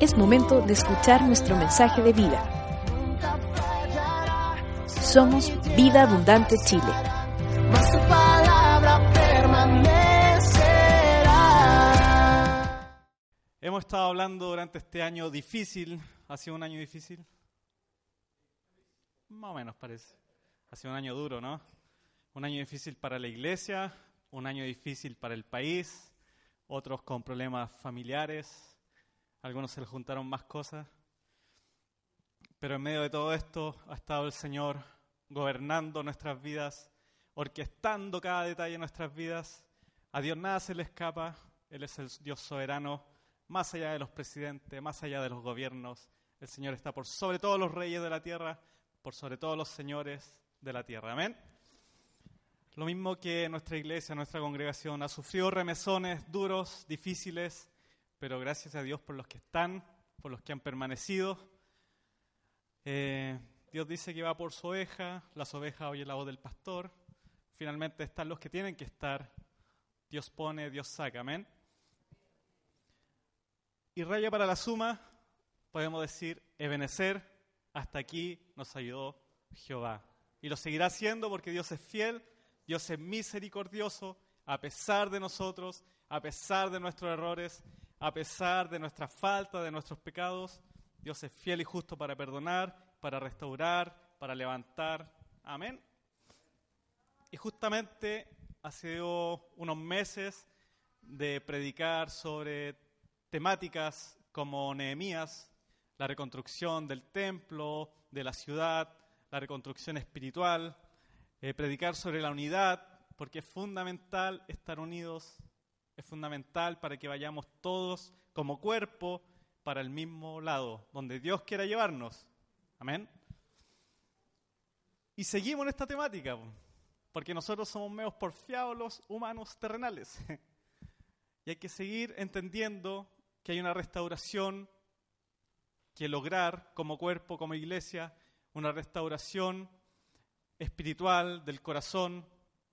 Es momento de escuchar nuestro mensaje de vida. Somos Vida Abundante Chile. Hemos estado hablando durante este año difícil. ¿Ha sido un año difícil? Más o menos parece. Ha sido un año duro, ¿no? Un año difícil para la iglesia, un año difícil para el país, otros con problemas familiares, algunos se les juntaron más cosas. Pero en medio de todo esto ha estado el Señor gobernando nuestras vidas, orquestando cada detalle de nuestras vidas. A Dios nada se le escapa, Él es el Dios soberano, más allá de los presidentes, más allá de los gobiernos. El Señor está por sobre todos los reyes de la tierra, por sobre todos los señores de la tierra. Amén. Lo mismo que nuestra iglesia, nuestra congregación ha sufrido remesones duros, difíciles, pero gracias a Dios por los que están, por los que han permanecido. Eh, Dios dice que va por su oveja, las ovejas oyen la voz del pastor. Finalmente están los que tienen que estar. Dios pone, Dios saca, amén. Y raya para la suma, podemos decir, Ebenecer, hasta aquí nos ayudó Jehová. Y lo seguirá haciendo porque Dios es fiel, Dios es misericordioso, a pesar de nosotros, a pesar de nuestros errores, a pesar de nuestra falta, de nuestros pecados. Dios es fiel y justo para perdonar, para restaurar, para levantar. Amén. Y justamente hace unos meses de predicar sobre temáticas como Nehemías, la reconstrucción del templo, de la ciudad, la reconstrucción espiritual, eh, predicar sobre la unidad, porque es fundamental estar unidos, es fundamental para que vayamos todos como cuerpo para el mismo lado, donde Dios quiera llevarnos. Amén. Y seguimos en esta temática, porque nosotros somos menos porfiados los humanos terrenales. y hay que seguir entendiendo que hay una restauración que lograr como cuerpo, como iglesia, una restauración espiritual del corazón,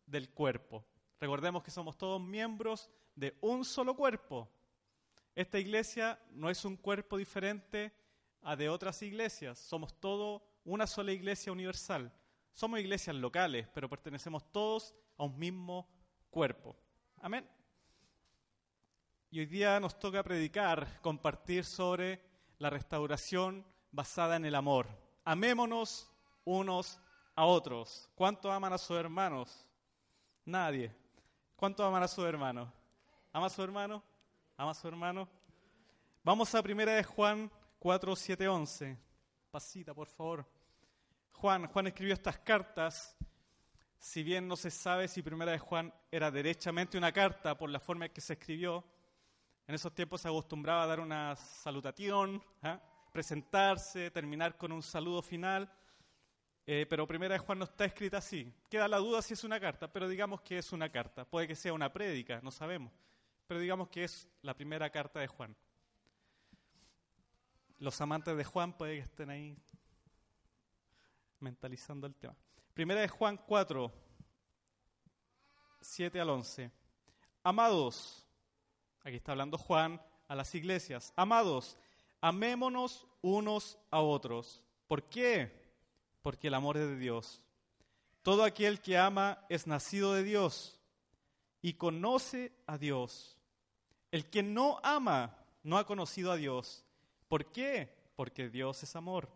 del cuerpo. Recordemos que somos todos miembros de un solo cuerpo. Esta iglesia no es un cuerpo diferente a de otras iglesias, somos todo una sola iglesia universal. Somos iglesias locales, pero pertenecemos todos a un mismo cuerpo. Amén. Y hoy día nos toca predicar, compartir sobre la restauración basada en el amor. Amémonos unos a otros. ¿Cuánto aman a sus hermanos? Nadie. ¿Cuánto aman a sus hermanos? ¿Ama a su hermano? ¿Ama a su hermano? Vamos a primera de Juan 4, 7, 11. Pasita, por favor. Juan, Juan escribió estas cartas. Si bien no se sabe si primera de Juan era derechamente una carta por la forma en que se escribió, en esos tiempos se acostumbraba a dar una salutación, ¿ah? presentarse, terminar con un saludo final. Eh, pero Primera de Juan no está escrita así. Queda la duda si es una carta, pero digamos que es una carta. Puede que sea una prédica, no sabemos. Pero digamos que es la primera carta de Juan. Los amantes de Juan puede que estén ahí mentalizando el tema. Primera de Juan 4, 7 al 11. Amados, Aquí está hablando Juan a las iglesias. Amados, amémonos unos a otros. ¿Por qué? Porque el amor es de Dios. Todo aquel que ama es nacido de Dios y conoce a Dios. El que no ama no ha conocido a Dios. ¿Por qué? Porque Dios es amor.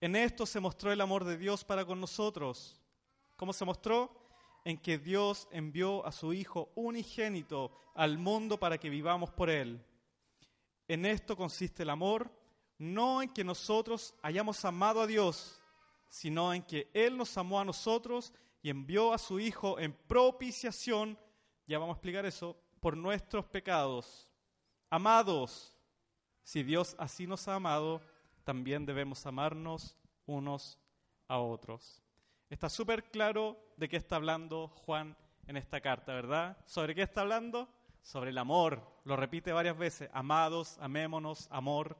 En esto se mostró el amor de Dios para con nosotros. ¿Cómo se mostró? en que Dios envió a su Hijo unigénito al mundo para que vivamos por Él. En esto consiste el amor, no en que nosotros hayamos amado a Dios, sino en que Él nos amó a nosotros y envió a su Hijo en propiciación, ya vamos a explicar eso, por nuestros pecados. Amados, si Dios así nos ha amado, también debemos amarnos unos a otros. Está súper claro de qué está hablando Juan en esta carta, ¿verdad? ¿Sobre qué está hablando? Sobre el amor. Lo repite varias veces. Amados, amémonos, amor.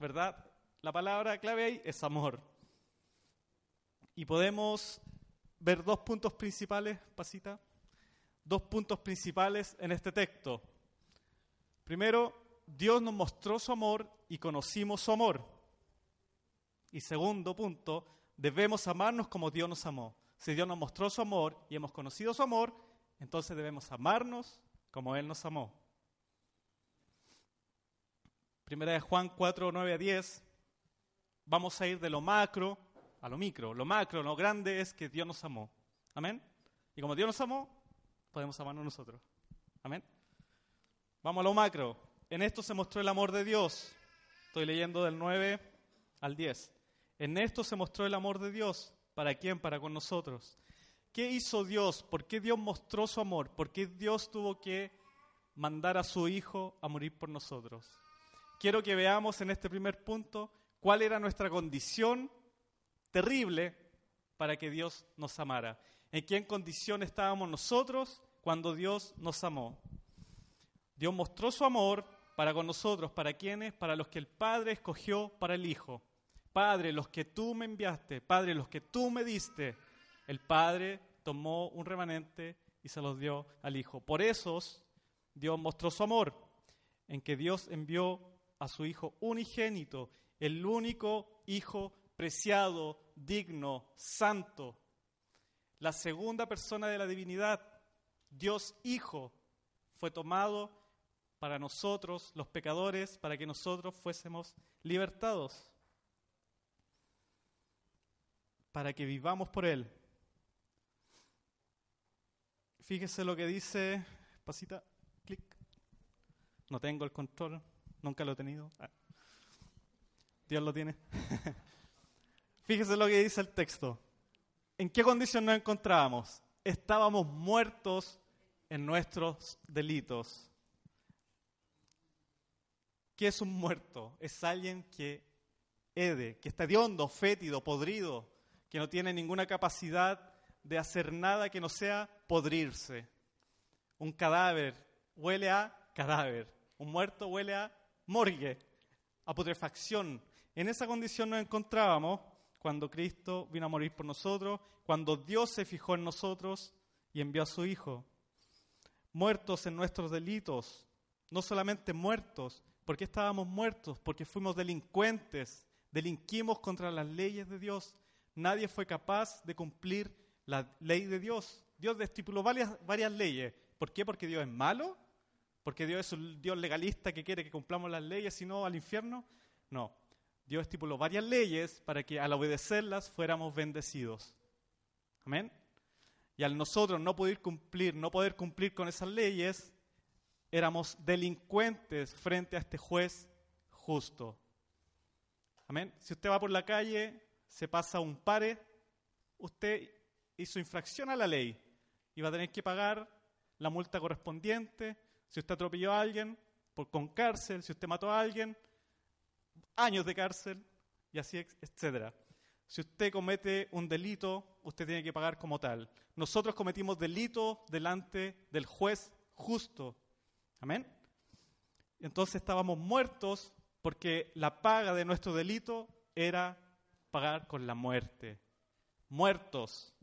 ¿Verdad? La palabra clave ahí es amor. Y podemos ver dos puntos principales, Pasita. Dos puntos principales en este texto. Primero, Dios nos mostró su amor y conocimos su amor. Y segundo punto, debemos amarnos como Dios nos amó. Si Dios nos mostró su amor y hemos conocido su amor, entonces debemos amarnos como Él nos amó. Primera de Juan 4, 9 a 10. Vamos a ir de lo macro a lo micro. Lo macro, lo grande es que Dios nos amó. Amén. Y como Dios nos amó, podemos amarnos nosotros. Amén. Vamos a lo macro. En esto se mostró el amor de Dios. Estoy leyendo del 9 al 10. En esto se mostró el amor de Dios. ¿Para quién? Para con nosotros. ¿Qué hizo Dios? ¿Por qué Dios mostró su amor? ¿Por qué Dios tuvo que mandar a su Hijo a morir por nosotros? Quiero que veamos en este primer punto cuál era nuestra condición terrible para que Dios nos amara. ¿En qué condición estábamos nosotros cuando Dios nos amó? Dios mostró su amor para con nosotros, ¿para quiénes? Para los que el Padre escogió para el Hijo. Padre, los que tú me enviaste, Padre, los que tú me diste. El Padre tomó un remanente y se los dio al Hijo. Por eso Dios mostró su amor, en que Dios envió a su Hijo unigénito, el único Hijo preciado, digno, santo. La segunda persona de la divinidad, Dios Hijo, fue tomado para nosotros, los pecadores, para que nosotros fuésemos libertados para que vivamos por Él. Fíjese lo que dice, pasita, clic. No tengo el control, nunca lo he tenido. Ah. Dios lo tiene. Fíjese lo que dice el texto. ¿En qué condición nos encontrábamos? Estábamos muertos en nuestros delitos. ¿Qué es un muerto? Es alguien que hede, que está hediondo, fétido, podrido, que no tiene ninguna capacidad de hacer nada que no sea podrirse. Un cadáver huele a cadáver. Un muerto huele a morgue, a putrefacción. En esa condición nos encontrábamos cuando Cristo vino a morir por nosotros, cuando Dios se fijó en nosotros y envió a su Hijo. Muertos en nuestros delitos, no solamente muertos, porque estábamos muertos, porque fuimos delincuentes, delinquimos contra las leyes de Dios, nadie fue capaz de cumplir la ley de Dios. Dios estipuló varias, varias leyes. ¿Por qué? Porque Dios es malo. ¿Porque Dios es un Dios legalista que quiere que cumplamos las leyes y no al infierno? No. Dios estipuló varias leyes para que al obedecerlas fuéramos bendecidos. Amén. Y al nosotros no poder cumplir, no poder cumplir con esas leyes, éramos delincuentes frente a este juez justo. Amén. Si usted va por la calle se pasa un pare, usted hizo infracción a la ley y va a tener que pagar la multa correspondiente. Si usted atropelló a alguien, por, con cárcel, si usted mató a alguien, años de cárcel y así, etcétera. Si usted comete un delito, usted tiene que pagar como tal. Nosotros cometimos delito delante del juez justo. Amén. Entonces estábamos muertos porque la paga de nuestro delito era pagar con la muerte. Muertos.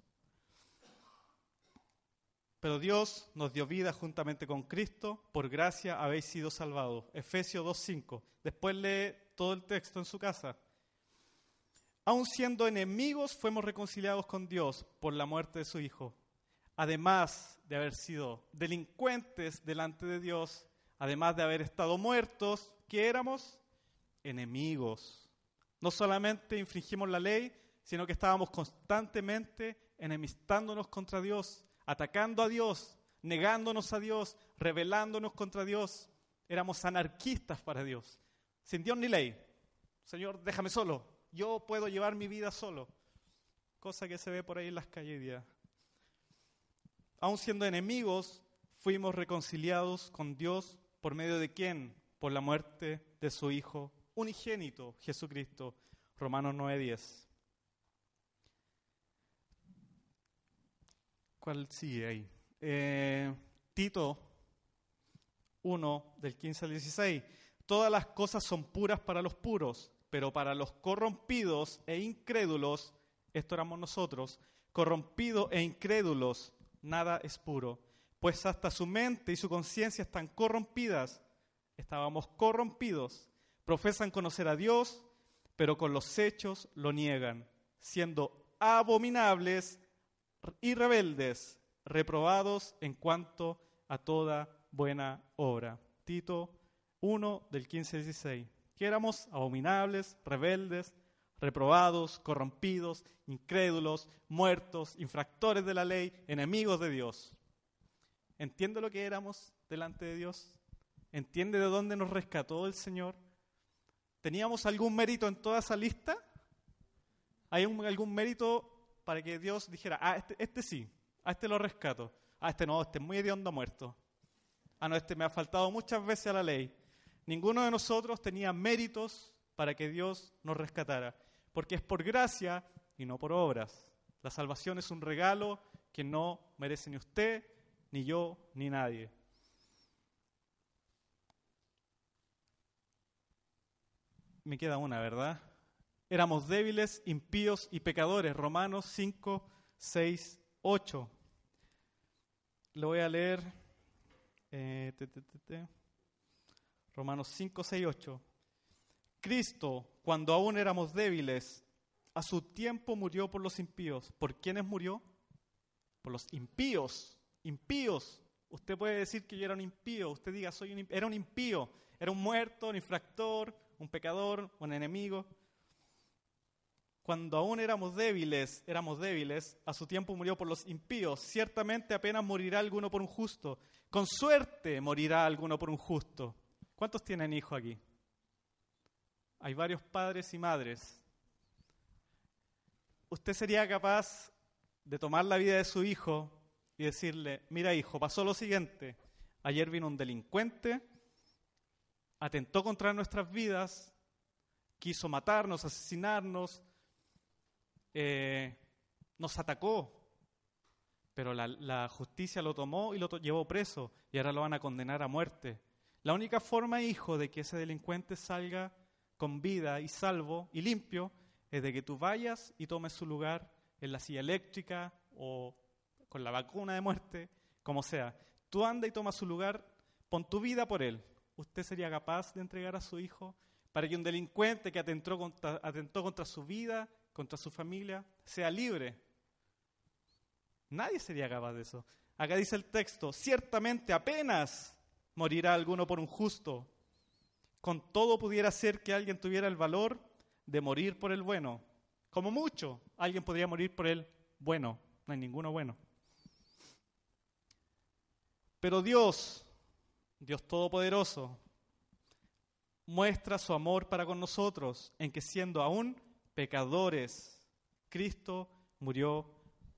Pero Dios nos dio vida juntamente con Cristo, por gracia habéis sido salvados. Efesios 2.5. Después lee todo el texto en su casa. Aun siendo enemigos, fuimos reconciliados con Dios por la muerte de su Hijo. Además de haber sido delincuentes delante de Dios, además de haber estado muertos, ¿qué éramos? Enemigos no solamente infringimos la ley, sino que estábamos constantemente enemistándonos contra Dios, atacando a Dios, negándonos a Dios, rebelándonos contra Dios. Éramos anarquistas para Dios, sin Dios ni ley. Señor, déjame solo, yo puedo llevar mi vida solo. Cosa que se ve por ahí en las calles día. aun siendo enemigos, fuimos reconciliados con Dios por medio de quién? Por la muerte de su Hijo unigénito, Jesucristo. Romanos 9:10. ¿Cuál sigue ahí? Eh, Tito 1, del 15 al 16. Todas las cosas son puras para los puros, pero para los corrompidos e incrédulos, esto éramos nosotros, corrompidos e incrédulos, nada es puro, pues hasta su mente y su conciencia están corrompidas. Estábamos corrompidos. Profesan conocer a Dios, pero con los hechos lo niegan, siendo abominables y rebeldes, reprobados en cuanto a toda buena obra. Tito 1 del 15 al 16. Éramos abominables, rebeldes, reprobados, corrompidos, incrédulos, muertos, infractores de la ley, enemigos de Dios. ¿Entiende lo que éramos delante de Dios? ¿Entiende de dónde nos rescató el Señor? ¿Teníamos algún mérito en toda esa lista? ¿Hay algún mérito para que Dios dijera, ah, este, este, sí, a este lo rescato, a este no, este es muy hediondo muerto, ah, no, este me ha faltado muchas veces a la ley. Ninguno de nosotros tenía méritos para que Dios nos rescatara, porque es por gracia y no por obras. La salvación es un regalo que no merece ni usted, ni yo, ni nadie. me queda una, ¿verdad? Éramos débiles, impíos y pecadores. Romanos 5, 6, 8. Lo voy a leer. Eh, Romanos 5, 6, 8. Cristo, cuando aún éramos débiles, a su tiempo murió por los impíos. ¿Por quiénes murió? Por los impíos. Impíos. Usted puede decir que yo era un impío. Usted diga, soy un, era un impío. Era un muerto, un infractor, un pecador, un enemigo. Cuando aún éramos débiles, éramos débiles, a su tiempo murió por los impíos. Ciertamente apenas morirá alguno por un justo. Con suerte morirá alguno por un justo. ¿Cuántos tienen hijos aquí? Hay varios padres y madres. ¿Usted sería capaz de tomar la vida de su hijo y decirle, mira hijo, pasó lo siguiente, ayer vino un delincuente, atentó contra nuestras vidas, quiso matarnos, asesinarnos, eh, nos atacó, pero la, justicia lo tomó y lo llevó preso y ahora lo van a condenar a muerte. La única forma, hijo, de que ese delincuente salga con vida y salvo y limpio es de que tú vayas y tomes su lugar en la silla eléctrica o con la vacuna de muerte, como sea. Tú anda y toma su lugar, pon tu vida por él. ¿usted sería capaz de entregar a su hijo para que un delincuente que atentó contra, atentó contra su vida, contra su familia, sea libre? Nadie sería capaz de eso. Acá dice el texto, ciertamente apenas morirá alguno por un justo. Con todo pudiera ser que alguien tuviera el valor de morir por el bueno. Como mucho, alguien podría morir por el bueno. No hay ninguno bueno. Pero Dios Dios Todopoderoso, muestra su amor para con nosotros en que siendo aún pecadores, Cristo murió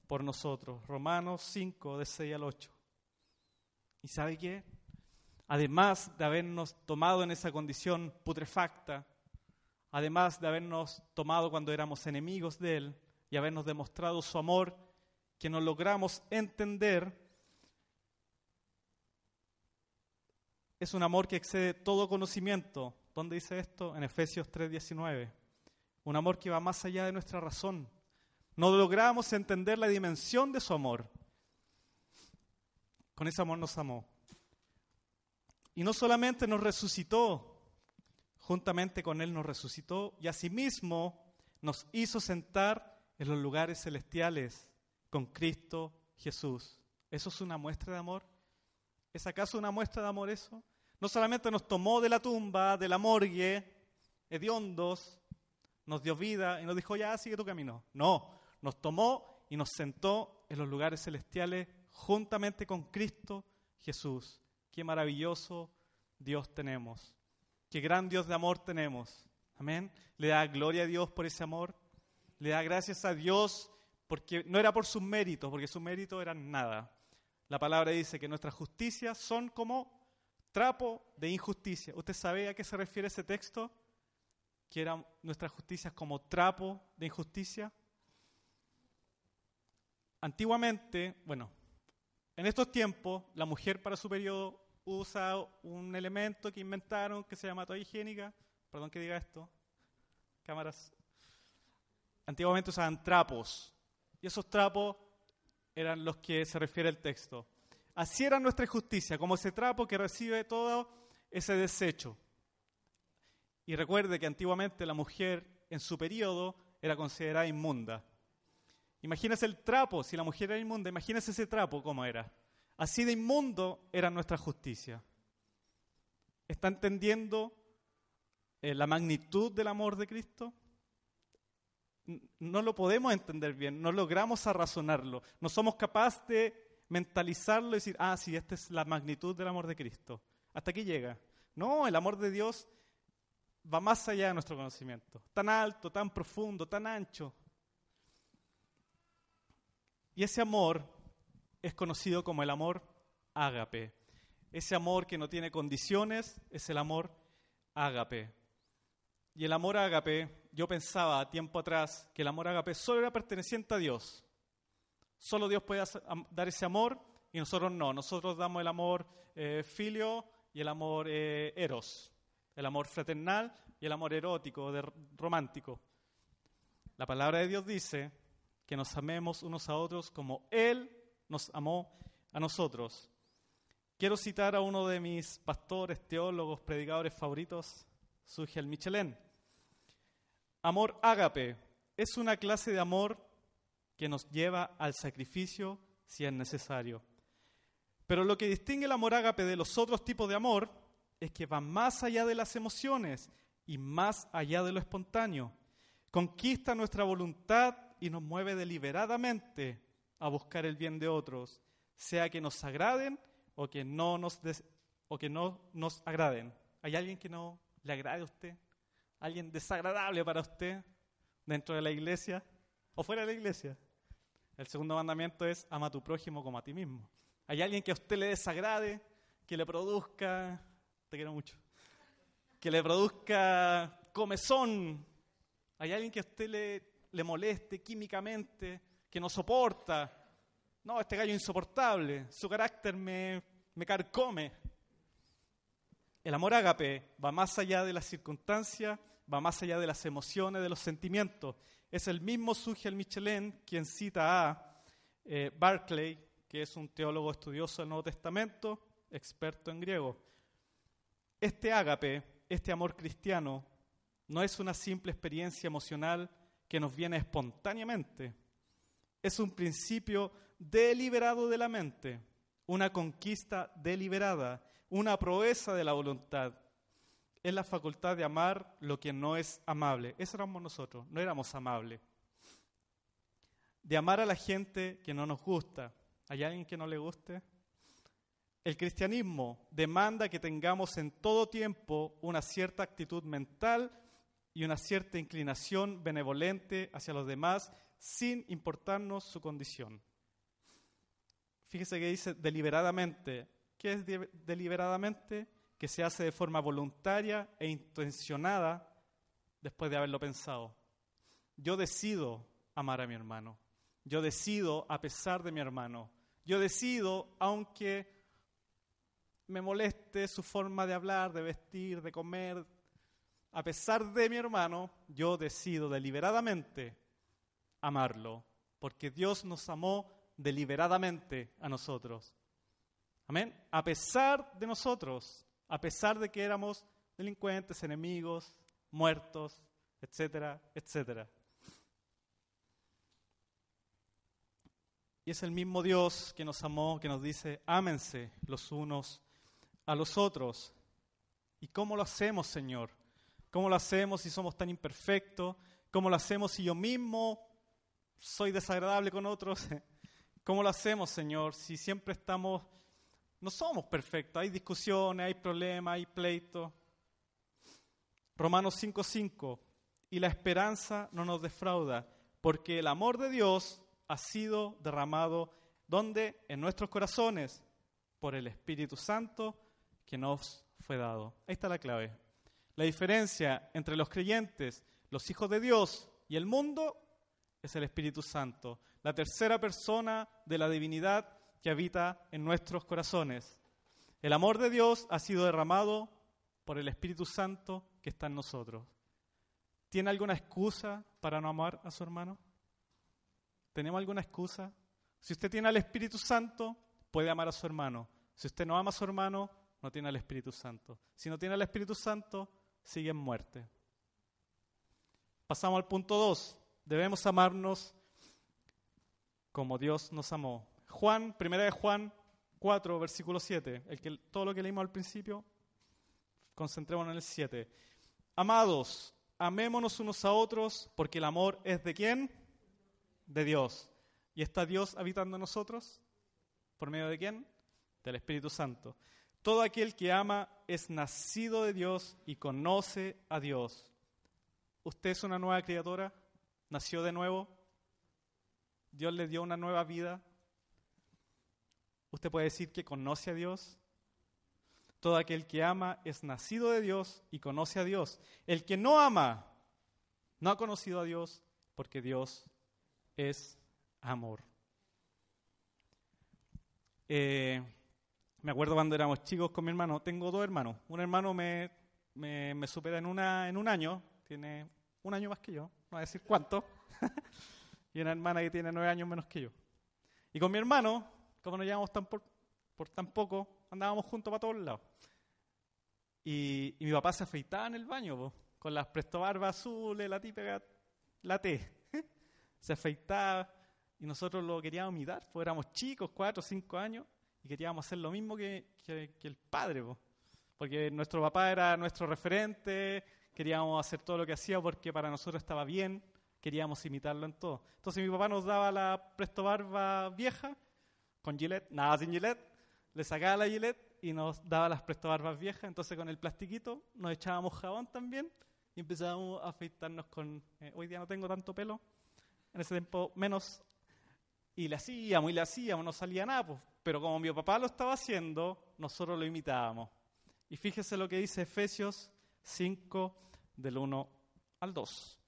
por nosotros. Romanos 5, de 6 al 8. ¿Y sabe qué? Además de habernos tomado en esa condición putrefacta, además de habernos tomado cuando éramos enemigos de Él y habernos demostrado su amor, que nos logramos entender, es un amor que excede todo conocimiento. ¿Dónde dice esto? En Efesios 3:19. Un amor que va más allá de nuestra razón. No logramos entender la dimensión de su amor. Con ese amor nos amó. Y no solamente nos resucitó, juntamente con Él nos resucitó y asimismo nos hizo sentar en los lugares celestiales con Cristo Jesús. ¿Eso es una muestra de amor? ¿Es acaso una muestra de amor eso? No solamente nos tomó de la tumba, de la morgue, hediondos, nos dio vida y nos dijo, ya, sigue tu camino. No, nos tomó y nos sentó en los lugares celestiales juntamente con Cristo Jesús. Qué maravilloso Dios tenemos. Qué gran Dios de amor tenemos. Amén. Le da gloria a Dios por ese amor. Le da gracias a Dios porque no era por sus méritos, porque sus méritos eran nada La palabra dice que nuestras justicias son como trapo de injusticia. ¿Usted sabe a qué se refiere ese texto? Que eran nuestras justicias como trapo de injusticia. Antiguamente, bueno, en estos tiempos, la mujer para su periodo usa un elemento que inventaron que se llama toalla higiénica. Perdón que diga esto. Cámaras. Antiguamente usaban trapos. Y esos trapos eran los que se refiere el texto. Así era nuestra justicia, como ese trapo que recibe todo ese desecho. Y recuerde que antiguamente la mujer en su periodo era considerada inmunda. Imagínese el trapo, si la mujer era inmunda, imagínese ese trapo cómo era. Así de inmundo era nuestra justicia. ¿Está entendiendo eh, la magnitud del amor de Cristo? No lo podemos entender bien, no logramos razonarlo, no somos capaces de mentalizarlo y decir, ah, sí, esta es la magnitud del amor de Cristo. Hasta aquí llega. No, el amor de Dios va más allá de nuestro conocimiento, tan alto, tan profundo, tan ancho. Y ese amor es conocido como el amor ágape. Ese amor que no tiene condiciones es el amor ágape. Y el amor ágape, yo pensaba tiempo atrás que el amor ágape solo era perteneciente a Dios. Solo Dios puede dar ese amor y nosotros no. Nosotros damos el amor eh, filio y el amor eh, eros, el amor fraternal y el amor erótico, romántico. La palabra de Dios dice que nos amemos unos a otros como Él nos amó a nosotros. Quiero citar a uno de mis pastores, teólogos, predicadores favoritos, Sugel Michelén. Amor ágape es una clase de amor que nos lleva al sacrificio si es necesario. Pero lo que distingue el amor ágape de los otros tipos de amor es que va más allá de las emociones y más allá de lo espontáneo. Conquista nuestra voluntad y nos mueve deliberadamente a buscar el bien de otros, sea que nos agraden o que no nos, o que no nos agraden. ¿Hay alguien que no le agrade a usted? ¿Alguien desagradable para usted dentro de la iglesia o fuera de la iglesia? El segundo mandamiento es ama a tu prójimo como a ti mismo. ¿Hay alguien que a usted le desagrade, que le produzca, te quiero mucho, que le produzca comezón? ¿Hay alguien que a usted le, le moleste químicamente, que no soporta? No, este gallo insoportable, su carácter me, me carcome. El amor ágape va más allá de las circunstancias, va más allá de las emociones, de los sentimientos. Es el mismo Sugel Michelin quien cita a eh, Barclay, que es un teólogo estudioso del Nuevo Testamento, experto en griego. Este ágape, este amor cristiano, no es una simple experiencia emocional que nos viene espontáneamente. Es un principio deliberado de la mente, una conquista deliberada, una proeza de la voluntad, es la facultad de amar lo que no es amable. Eso éramos nosotros, no éramos amables. De amar a la gente que no nos gusta. ¿Hay alguien que no le guste? El cristianismo demanda que tengamos en todo tiempo una cierta actitud mental y una cierta inclinación benevolente hacia los demás sin importarnos su condición. Fíjese que dice deliberadamente. ¿Qué es deliberadamente? que se hace de forma voluntaria e intencionada después de haberlo pensado. Yo decido amar a mi hermano. Yo decido a pesar de mi hermano. Yo decido, aunque me moleste su forma de hablar, de vestir, de comer, a pesar de mi hermano, yo decido deliberadamente amarlo, porque Dios nos amó deliberadamente a nosotros. Amén. A pesar de nosotros, a pesar de que éramos delincuentes, enemigos, muertos, etcétera, etcétera. Y es el mismo Dios que nos amó, que nos dice, ámense los unos a los otros. ¿Y cómo lo hacemos, Señor? ¿Cómo lo hacemos si somos tan imperfectos? ¿Cómo lo hacemos si yo mismo soy desagradable con otros? ¿Cómo lo hacemos, Señor, si siempre estamos no somos perfectos, hay discusiones, hay problemas, hay pleitos. Romanos 5:5, y la esperanza no nos defrauda, porque el amor de Dios ha sido derramado ¿Dónde? En nuestros corazones, por el Espíritu Santo que nos fue dado. Ahí está la clave. La diferencia entre los creyentes, los hijos de Dios y el mundo es el Espíritu Santo, la tercera persona de la divinidad que habita en nuestros corazones. El amor de Dios ha sido derramado por el Espíritu Santo que está en nosotros. ¿Tiene alguna excusa para no amar a su hermano? ¿Tenemos alguna excusa? Si usted tiene al Espíritu Santo, puede amar a su hermano. Si usted no ama a su hermano, no tiene al Espíritu Santo. Si no tiene al Espíritu Santo, sigue en muerte. Pasamos al punto 2. Debemos amarnos como Dios nos amó. Juan, primera de Juan 4, versículo 7. El que, todo lo que leímos al principio, concentrémonos en el 7. Amados, amémonos unos a otros, porque el amor es de quién? De Dios. ¿Y está Dios habitando en nosotros? ¿Por medio de quién? Del Espíritu Santo. Todo aquel que ama es nacido de Dios y conoce a Dios. ¿Usted es una nueva criatura? ¿Nació de nuevo? ¿Dios le dio una nueva vida? ¿Usted puede decir que conoce a Dios? Todo aquel que ama es nacido de Dios y conoce a Dios. El que no ama no ha conocido a Dios porque Dios es amor. Eh, me acuerdo cuando éramos chicos con mi hermano, tengo dos hermanos. Un hermano me, me, supera en, una, en un año, tiene un año más que yo, no voy a decir cuánto, y una hermana que tiene nueve años menos que yo. Y con mi hermano, como nos llevamos tan por, por tan poco, andábamos juntos para todos lados. Y, mi papá se afeitaba en el baño, con las prestobarbas azules, la típica, la T. se afeitaba y nosotros lo queríamos imitar, pues éramos chicos, cuatro cinco años, y queríamos hacer lo mismo que, el padre, porque nuestro papá era nuestro referente, queríamos hacer todo lo que hacía porque para nosotros estaba bien, queríamos imitarlo en todo. Entonces mi papá nos daba la presto barba vieja, con Gillette, nada sin Gillette, le sacaba la Gillette y nos daba las presto barbas viejas, entonces con el plastiquito nos echábamos jabón también y empezábamos a afeitarnos con, eh, hoy día no tengo tanto pelo, en ese tiempo menos y le hacíamos y le hacíamos, no salía nada, pues. pero como mi papá lo estaba haciendo, nosotros lo imitábamos. Y fíjese lo que dice Efesios 5, del 1 al 2.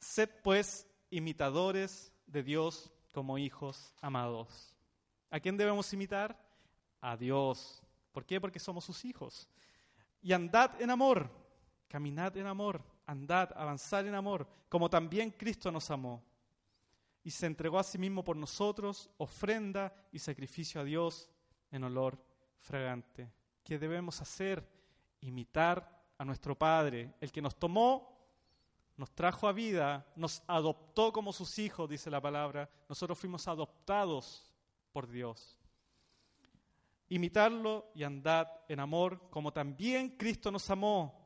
Sed pues imitadores de Dios como hijos amados. ¿A quién debemos imitar? A Dios. ¿Por qué? Porque somos sus hijos. Y andad en amor, caminad en amor andad, avanzar en amor, como también Cristo nos amó y se entregó a sí mismo por nosotros, ofrenda y sacrificio a Dios en olor fragante. ¿Qué debemos hacer? Imitar a nuestro Padre, el que nos tomó, nos trajo a vida, nos adoptó como sus hijos, dice la palabra. Nosotros fuimos adoptados por Dios. Imitarlo y andad en amor, como también Cristo nos amó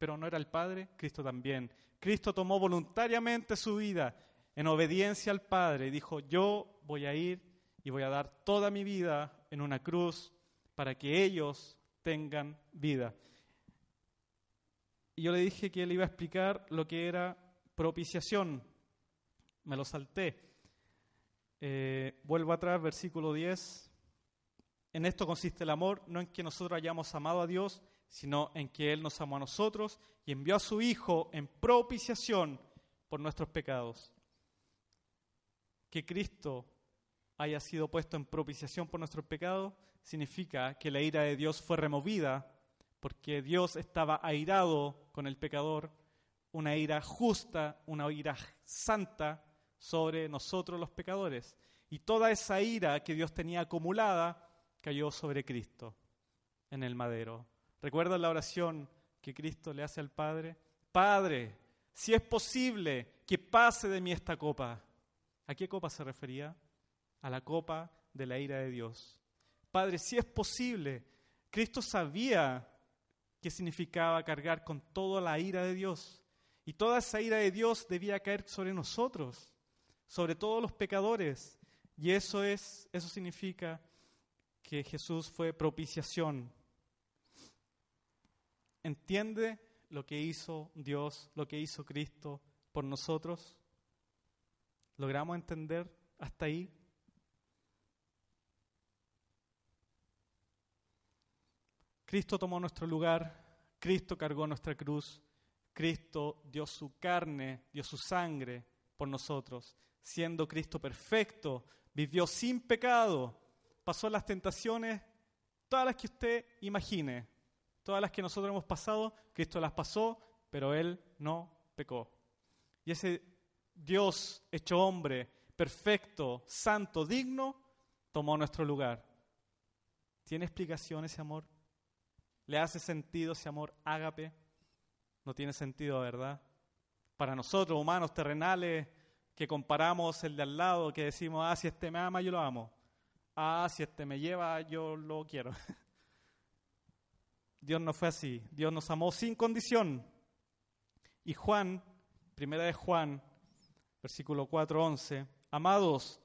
pero no era el Padre, Cristo también. Cristo tomó voluntariamente su vida en obediencia al Padre y dijo, yo voy a ir y voy a dar toda mi vida en una cruz para que ellos tengan vida. Y yo le dije que él iba a explicar lo que era propiciación. Me lo salté. Eh, vuelvo atrás, versículo 10. En esto consiste el amor, no en que nosotros hayamos amado a Dios, sino en que Él nos amó a nosotros y envió a su Hijo en propiciación por nuestros pecados. Que Cristo haya sido puesto en propiciación por nuestros pecados significa que la ira de Dios fue removida porque Dios estaba airado con el pecador, una ira justa, una ira santa sobre nosotros los pecadores. Y toda esa ira que Dios tenía acumulada cayó sobre Cristo en el madero. ¿Recuerdan la oración que Cristo le hace al Padre? Padre, si es posible que pase de mí esta copa. ¿A qué copa se refería? A la copa de la ira de Dios. Padre, si es posible, Cristo sabía qué significaba cargar con toda la ira de Dios. Y toda esa ira de Dios debía caer sobre nosotros, sobre todos los pecadores. Y eso es eso significa que Jesús fue propiciación entiende lo que hizo Dios, lo que hizo Cristo por nosotros? ¿Logramos entender hasta ahí? Cristo tomó nuestro lugar, Cristo cargó nuestra cruz, Cristo dio su carne, dio su sangre por nosotros, siendo Cristo perfecto, vivió sin pecado, pasó las tentaciones, todas las que usted imagine, todas las que nosotros hemos pasado, Cristo las pasó, pero Él no pecó. Y ese Dios hecho hombre, perfecto, santo, digno, tomó nuestro lugar. ¿Tiene explicación ese amor? ¿Le hace sentido ese amor ágape? No tiene sentido, ¿verdad? Para nosotros, humanos terrenales, que comparamos el de al lado, que decimos, ah, si este me ama, yo lo amo. Ah, si este me lleva, yo lo quiero. Dios no fue así. Dios nos amó sin condición. Y Juan, primera de Juan, versículo 4, 11, amados,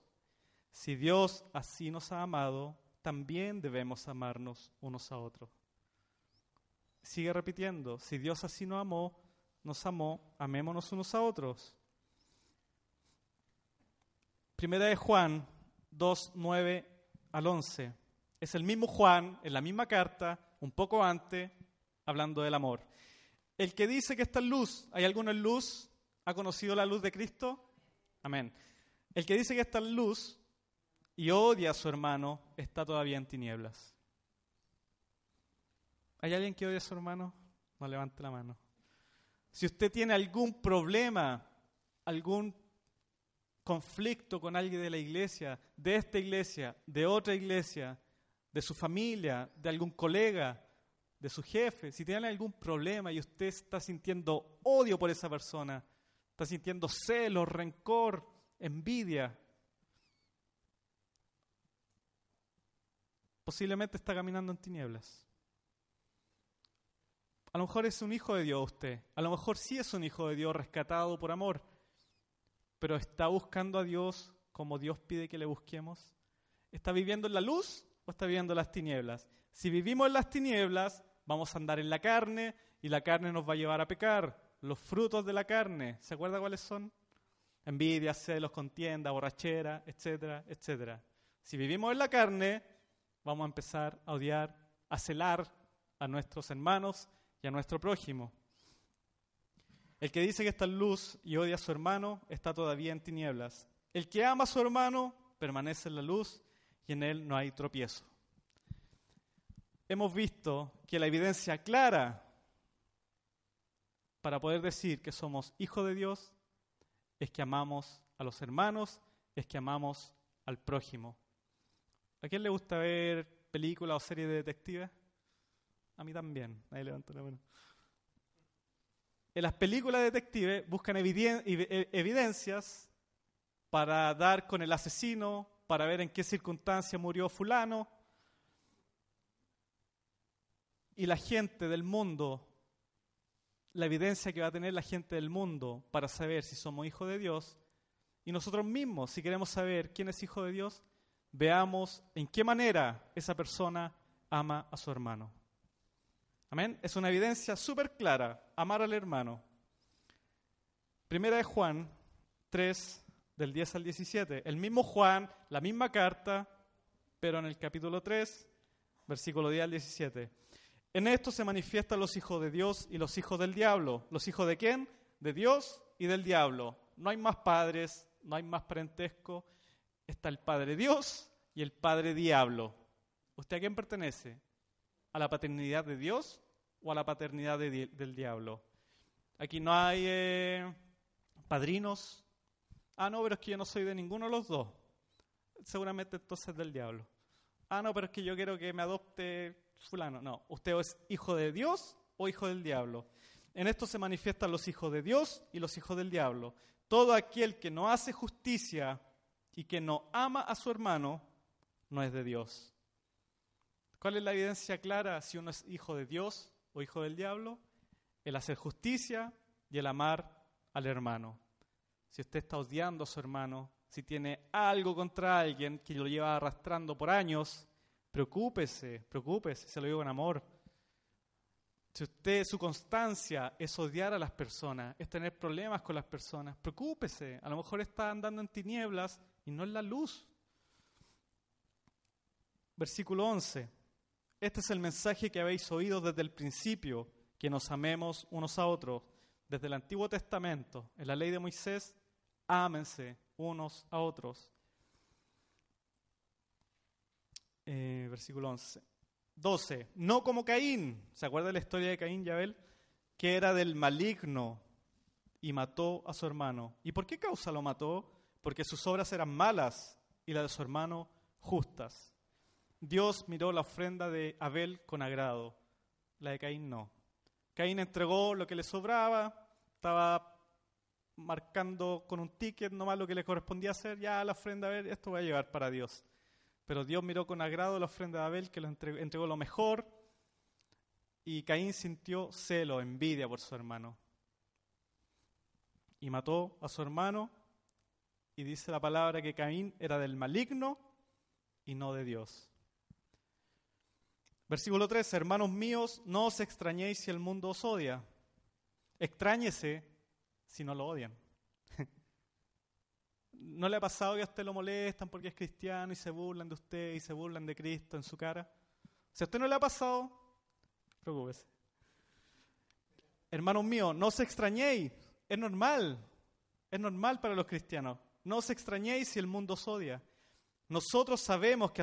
si Dios así nos ha amado, también debemos amarnos unos a otros sigue repitiendo, si Dios así nos amó, nos amó, amémonos unos a otros. Primera de Juan 2, 9 al 11. Es el mismo Juan, en la misma carta, un poco antes, hablando del amor. El que dice que está en luz, ¿hay alguno en luz? ¿Ha conocido la luz de Cristo? Amén. El que dice que está en luz y odia a su hermano, está todavía en tinieblas. ¿Hay alguien que odia a su hermano? No levante la mano. Si usted tiene algún problema, algún conflicto con alguien de la iglesia, de esta iglesia, de otra iglesia, de su familia, de algún colega, de su jefe, si tiene algún problema y usted está sintiendo odio por esa persona, está sintiendo celo, rencor, envidia, posiblemente está caminando en tinieblas. A lo mejor es un hijo de Dios usted. A lo mejor sí es un hijo de Dios rescatado por amor. Pero ¿está buscando a Dios como Dios pide que le busquemos? ¿Está viviendo en la luz o está viviendo en las tinieblas? Si vivimos en las tinieblas, vamos a andar en la carne y la carne nos va a llevar a pecar. Los frutos de la carne, ¿se acuerda cuáles son? Envidia, celos, contienda, borrachera, etcétera, etcétera. Si vivimos en la carne, vamos a empezar a odiar, a celar a nuestros hermanos a nuestro prójimo. El que dice que está en luz y odia a su hermano está todavía en tinieblas. El que ama a su hermano permanece en la luz y en él no hay tropiezo. Hemos visto que la evidencia clara para poder decir que somos hijos de Dios es que amamos a los hermanos, es que amamos al prójimo. ¿A quién le gusta ver películas o series de detectives? A mí también. Ahí levanta la mano. En las películas de detectives buscan e-, evidencias para dar con el asesino, para ver en qué circunstancia murió fulano. Y la gente del mundo, la evidencia que va a tener la gente del mundo para saber si somos hijos de Dios, y nosotros mismos, si queremos saber quién es hijo de Dios, veamos en qué manera esa persona ama a su hermano. Amén. Es una evidencia súper clara. Amar al hermano. Primera de Juan 3, del 10 al 17. El mismo Juan, la misma carta, pero en el capítulo 3, versículo 10 al 17. En esto se manifiestan los hijos de Dios y los hijos del diablo. ¿Los hijos de quién? De Dios y del diablo. No hay más padres, no hay más parentesco. Está el Padre Dios y el Padre Diablo. ¿Usted a quién pertenece? A la paternidad de Dios o a la paternidad del diablo. Aquí no hay eh, padrinos. Ah, no, pero es que yo no soy de ninguno de los dos. Seguramente entonces del diablo. Ah, no, pero es que yo quiero que me adopte fulano. No, usted es hijo de Dios o hijo del diablo. En esto se manifiestan los hijos de Dios y los hijos del diablo. Todo aquel que no hace justicia y que no ama a su hermano no es de Dios. ¿Cuál es la evidencia clara si uno es hijo de Dios o hijo del diablo? El hacer justicia y el amar al hermano. Si usted está odiando a su hermano, si tiene algo contra alguien que lo lleva arrastrando por años, preocúpese, preocúpese, se lo digo con amor. Si usted, su constancia es odiar a las personas, es tener problemas con las personas, preocúpese. A lo mejor está andando en tinieblas y no en la luz. Versículo 11. Este es el mensaje que habéis oído desde el principio, que nos amemos unos a otros. Desde el Antiguo Testamento, en la ley de Moisés, ámense unos a otros. Eh, versículo 11. 12. No como Caín. ¿Se acuerda de la historia de Caín y Abel? Que era del maligno y mató a su hermano. ¿Y por qué causa lo mató? Porque sus obras eran malas y las de su hermano justas. Dios miró la ofrenda de Abel con agrado, la de Caín no. Caín entregó lo que le sobraba, estaba marcando con un ticket nomás lo que le correspondía hacer, ya la ofrenda, a ver, esto va a llevar para Dios. Pero Dios miró con agrado la ofrenda de Abel, que le entregó, lo mejor, y Caín sintió celo, envidia por su hermano. Y mató a su hermano, y dice la palabra que Caín era del maligno y no de Dios. Versículo 3, hermanos míos, no os extrañéis si el mundo os odia. Extrañese si no lo odian. ¿No le ha pasado que a usted lo molestan porque es cristiano y se burlan de usted y se burlan de Cristo en su cara? Si a usted no le ha pasado, preocúpese. Hermanos míos, no os extrañéis, es normal, es normal para los cristianos. No os extrañéis si el mundo os odia. Nosotros sabemos que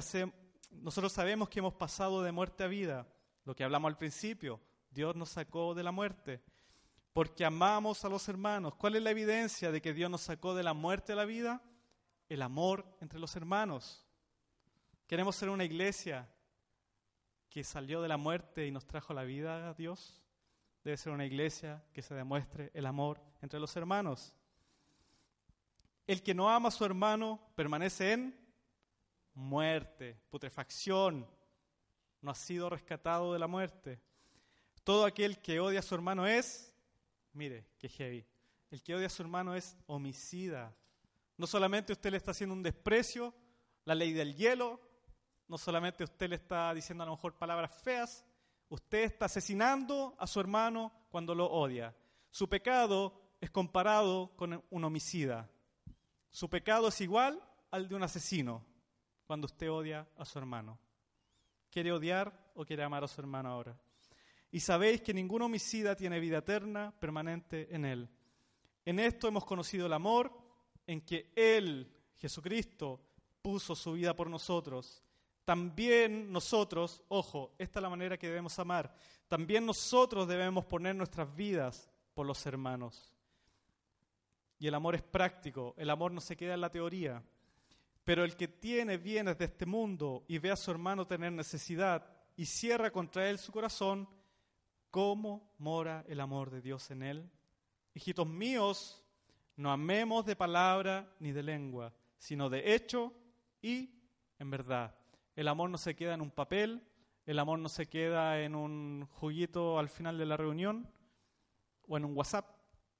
nosotros sabemos que hemos pasado de muerte a vida, lo que hablamos al principio. Dios nos sacó de la muerte porque amamos a los hermanos. ¿Cuál es la evidencia de que Dios nos sacó de la muerte a la vida? El amor entre los hermanos. Queremos ser una iglesia que salió de la muerte y nos trajo la vida a Dios. Debe ser una iglesia que se demuestre el amor entre los hermanos. El que no ama a su hermano permanece en muerte, putrefacción. No ha sido rescatado de la muerte. Todo aquel que odia a su hermano es Mire, qué heavy. El que odia a su hermano es homicida. No solamente usted le está haciendo un desprecio, la ley del hielo, no solamente usted le está diciendo a lo mejor palabras feas, usted está asesinando a su hermano cuando lo odia. Su pecado es comparado con un homicida. Su pecado es igual al de un asesino cuando usted odia a su hermano. ¿Quiere odiar o quiere amar a su hermano ahora? y sabéis que ningún homicida tiene vida eterna permanente en él. En esto hemos conocido el amor, en que Él, Jesucristo, puso su vida por nosotros. También nosotros, ojo, esta es la manera que debemos amar, también nosotros debemos poner nuestras vidas por los hermanos. Y el amor es práctico, el amor no se queda en la teoría. Pero el que tiene bienes de este mundo y ve a su hermano tener necesidad y cierra contra él su corazón, cómo mora el amor de Dios en él. Hijitos míos, no amemos de palabra ni de lengua, sino de hecho y en verdad. El amor no se queda en un papel, el amor no se queda en un juguito al final de la reunión o en un WhatsApp.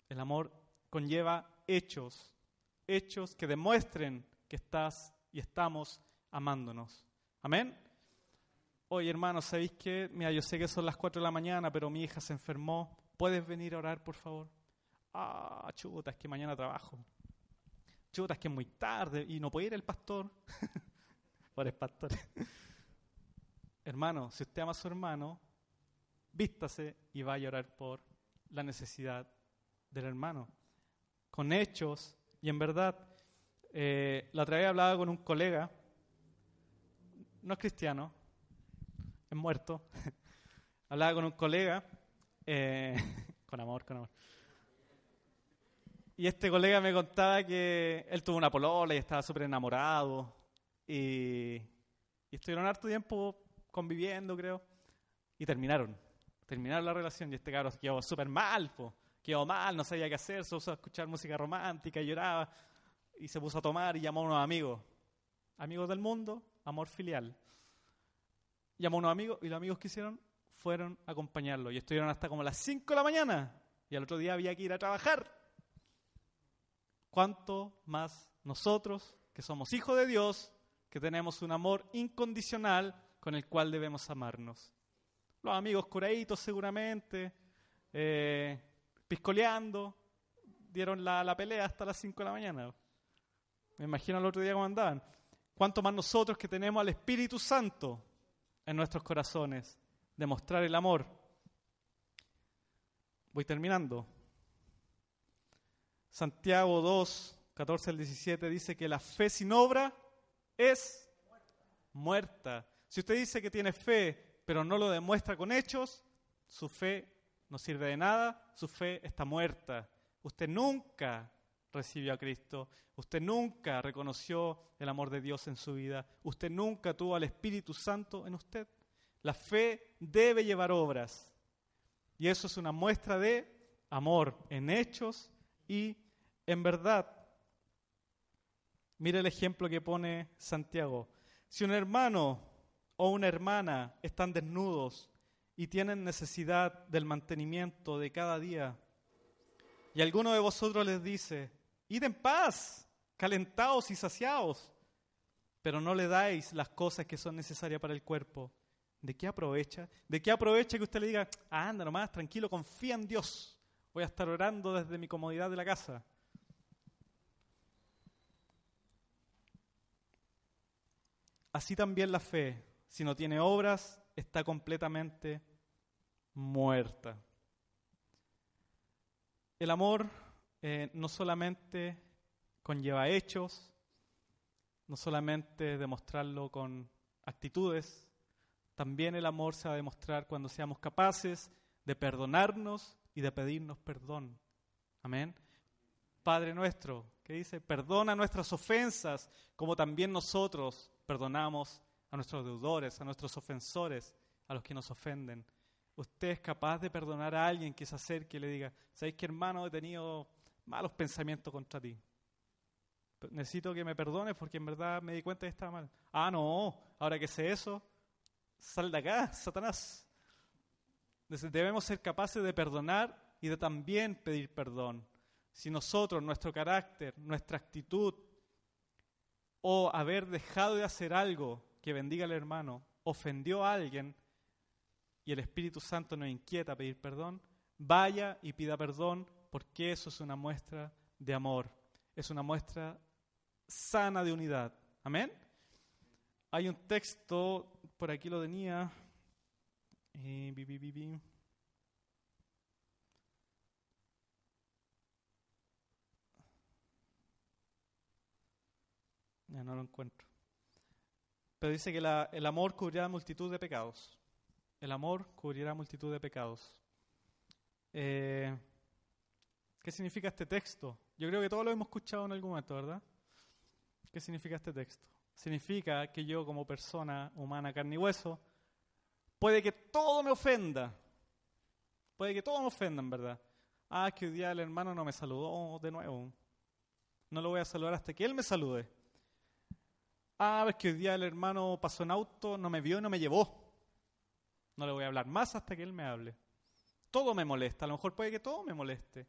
El amor conlleva hechos, hechos que demuestren que estás y estamos amándonos. Amén. Oye, hermano, ¿sabéis qué? Mira, yo sé que son las 4 de la mañana, pero mi hija se enfermó. ¿Puedes venir a orar, por favor? Ah, chuta, es que mañana trabajo. Chuta, es que es muy tarde y no puede ir el pastor. por el pastor. hermano, si usted ama a su hermano, vístase y vaya a orar por la necesidad del hermano. Con hechos y en verdad. Eh, la otra vez hablaba con un colega, no es cristiano, es muerto, hablaba con un colega, eh, con amor, con amor. Y este colega me contaba que él tuvo una polola y estaba súper enamorado. Y, y estuvieron harto tiempo conviviendo, creo. Y terminaron. Terminaron la relación y este cabrón quedó súper mal, po. quedó mal, no sabía qué hacer, se puso a escuchar música romántica, y lloraba. Y se puso a tomar y llamó a unos amigos. Amigos del mundo, amor filial llamó a unos amigos y los amigos que hicieron fueron a acompañarlo y estuvieron hasta como las 5 de la mañana y al otro día había que ir a trabajar. ¿Cuánto más nosotros, que somos hijos de Dios, que tenemos un amor incondicional con el cual debemos amarnos? Los amigos curaditos seguramente, eh, piscoleando, dieron la, la, pelea hasta las 5 de la mañana. Me imagino el otro día cómo andaban. ¿Cuánto más nosotros que tenemos al Espíritu Santo en nuestros corazones? Demostrar el amor. Voy terminando. Santiago 2, 14 al 17 dice que la fe sin obra es muerta. Si usted dice que tiene fe, pero no lo demuestra con hechos, su fe no sirve de nada, su fe está muerta. Usted nunca recibió a Cristo, usted nunca reconoció el amor de Dios en su vida, usted nunca tuvo al Espíritu Santo en usted. La fe debe llevar obras. Y eso es una muestra de amor en hechos y en verdad. Mire el ejemplo que pone Santiago. Si un hermano o una hermana están desnudos y tienen necesidad del mantenimiento de cada día, y alguno de vosotros les dice, id en paz, calentados y saciados, pero no le dais las cosas que son necesarias para el cuerpo, ¿de qué aprovecha? ¿De qué aprovecha que usted le diga, ah, anda nomás, tranquilo, confía en Dios, voy a estar orando desde mi comodidad de la casa? Así también la fe, si no tiene obras, está completamente muerta. El amor eh, no solamente conlleva hechos, no solamente demostrarlo con actitudes, también el amor se va a demostrar cuando seamos capaces de perdonarnos y de pedirnos perdón. Amén. Padre nuestro, que dice, perdona nuestras ofensas, como también nosotros perdonamos a nuestros deudores, a nuestros ofensores, a los que nos ofenden. Usted es capaz de perdonar a alguien que se acerque y le diga, ¿sabéis que hermano he tenido malos pensamientos contra ti? Necesito que me perdones porque en verdad me di cuenta que estaba mal. Ah, no, ahora que sé eso, sal de acá, Satanás. Debemos ser capaces de perdonar y de también pedir perdón. Si nosotros, nuestro carácter, nuestra actitud, o haber dejado de hacer algo que bendiga al hermano, ofendió a alguien y el Espíritu Santo nos inquieta a pedir perdón, vaya y pida perdón porque eso es una muestra de amor, es una muestra sana de unidad. Amén. Hay un texto, por aquí lo tenía. Eh, Ya no lo encuentro. Pero dice que el amor cubrirá multitud de pecados. El amor cubrirá multitud de pecados. Eh, ¿Qué significa este texto? Yo creo que todos lo hemos escuchado en algún momento, ¿verdad? ¿Qué significa este texto? Significa que yo como persona humana, carne y hueso, puede que todo me ofenda. Puede que todo me ofenda, en verdad. Ah, que hoy día el hermano no me saludó de nuevo. No lo voy a saludar hasta que él me salude. Ah, es que hoy día el hermano pasó en auto, no me vio y no me llevó. No le voy a hablar más hasta que él me hable. Todo me molesta, a lo mejor puede que todo me moleste.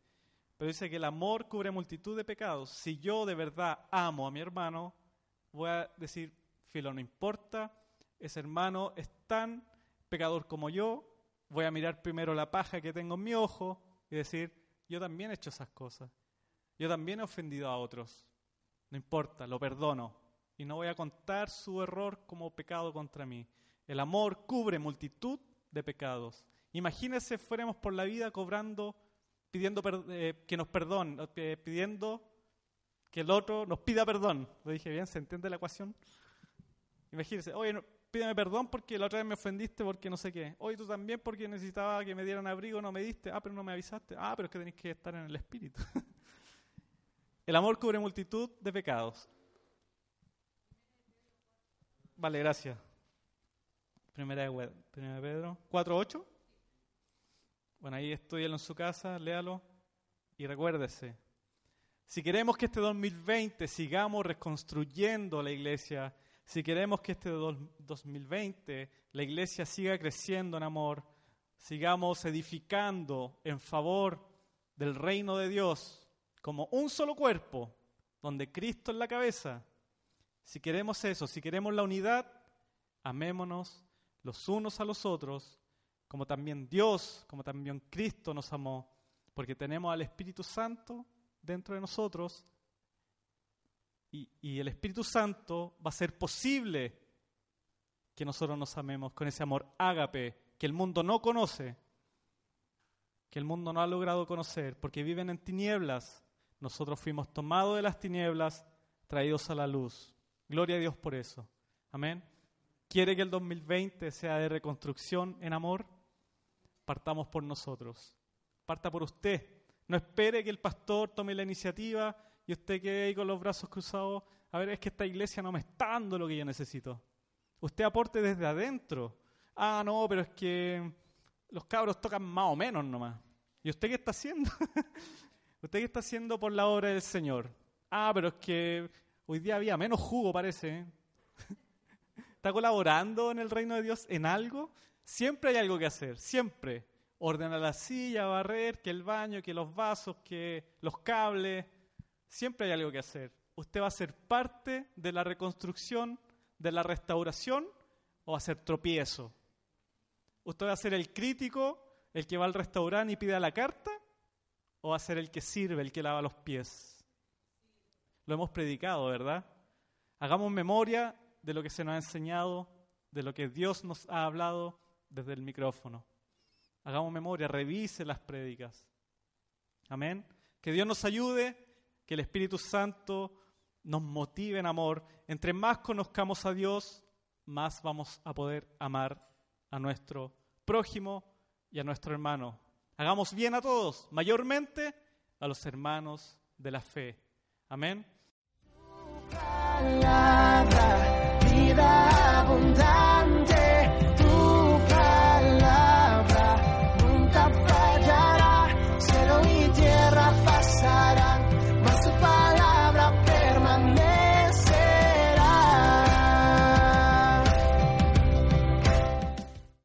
Pero dice que el amor cubre multitud de pecados. Si yo de verdad amo a mi hermano, voy a decir, filo, no importa, ese hermano es tan pecador como yo, voy a mirar primero la paja que tengo en mi ojo y decir, yo también he hecho esas cosas. Yo también he ofendido a otros. No importa, lo perdono y no voy a contar su error como pecado contra mí. El amor cubre multitud de pecados. Imagínense fuéramos por la vida cobrando, pidiendo eh, que nos perdone, eh, pidiendo que el otro nos pida perdón. Lo dije bien, ¿se entiende la ecuación? Imagínense, oye, pídeme perdón porque la otra vez me ofendiste porque no sé qué. Oye, tú también porque necesitaba que me dieran abrigo, no me diste. Ah, pero no me avisaste. Ah, pero es que tenéis que estar en el espíritu. el amor cubre multitud de pecados. Vale, gracias. Primera de, Primera de Pedro. 4.8. Bueno, ahí estudialo en su casa, léalo y recuérdese. Si queremos que este 2020 sigamos reconstruyendo la iglesia, si queremos que este 2020 la iglesia siga creciendo en amor, sigamos edificando en favor del reino de Dios como un solo cuerpo, donde Cristo es la cabeza, si queremos eso, si queremos la unidad, amémonos los unos a los otros como también Dios, como también Cristo nos amó, porque tenemos al Espíritu Santo dentro de nosotros y, el Espíritu Santo va a ser posible que nosotros nos amemos con ese amor ágape que el mundo no conoce, que el mundo no ha logrado conocer, porque viven en tinieblas. Nosotros fuimos tomados de las tinieblas, traídos a la luz. Gloria a Dios por eso. Amén. ¿Quiere que el 2020 sea de reconstrucción en amor? Partamos por nosotros. Parta por usted. No espere que el pastor tome la iniciativa y usted quede ahí con los brazos cruzados. A ver, es que esta iglesia no me está dando lo que yo necesito. Usted aporte desde adentro. Ah, no, pero es que los cabros tocan más o menos nomás. ¿Y usted qué está haciendo? ¿Usted qué está haciendo por la obra del Señor? Ah, pero es que hoy día había menos jugo, parece. ¿eh? ¿Está colaborando en el reino de Dios en algo? Siempre hay algo que hacer, siempre. Ordenar la silla, barrer, que el baño, que los vasos, que los cables. Siempre hay algo que hacer. Usted va a ser parte de la reconstrucción, de la restauración o va a ser tropiezo. Usted va a ser el crítico, el que va al restaurante y pide la carta o va a ser el que sirve, el que lava los pies. Lo hemos predicado, ¿verdad? Hagamos memoria de lo que se nos ha enseñado, de lo que Dios nos ha hablado desde el micrófono. Hagamos memoria, revise las prédicas. Amén. Que Dios nos ayude, que el Espíritu Santo nos motive en amor. Entre más conozcamos a Dios, más vamos a poder amar a nuestro prójimo y a nuestro hermano. Hagamos bien a todos, mayormente a los hermanos de la fe. Amén.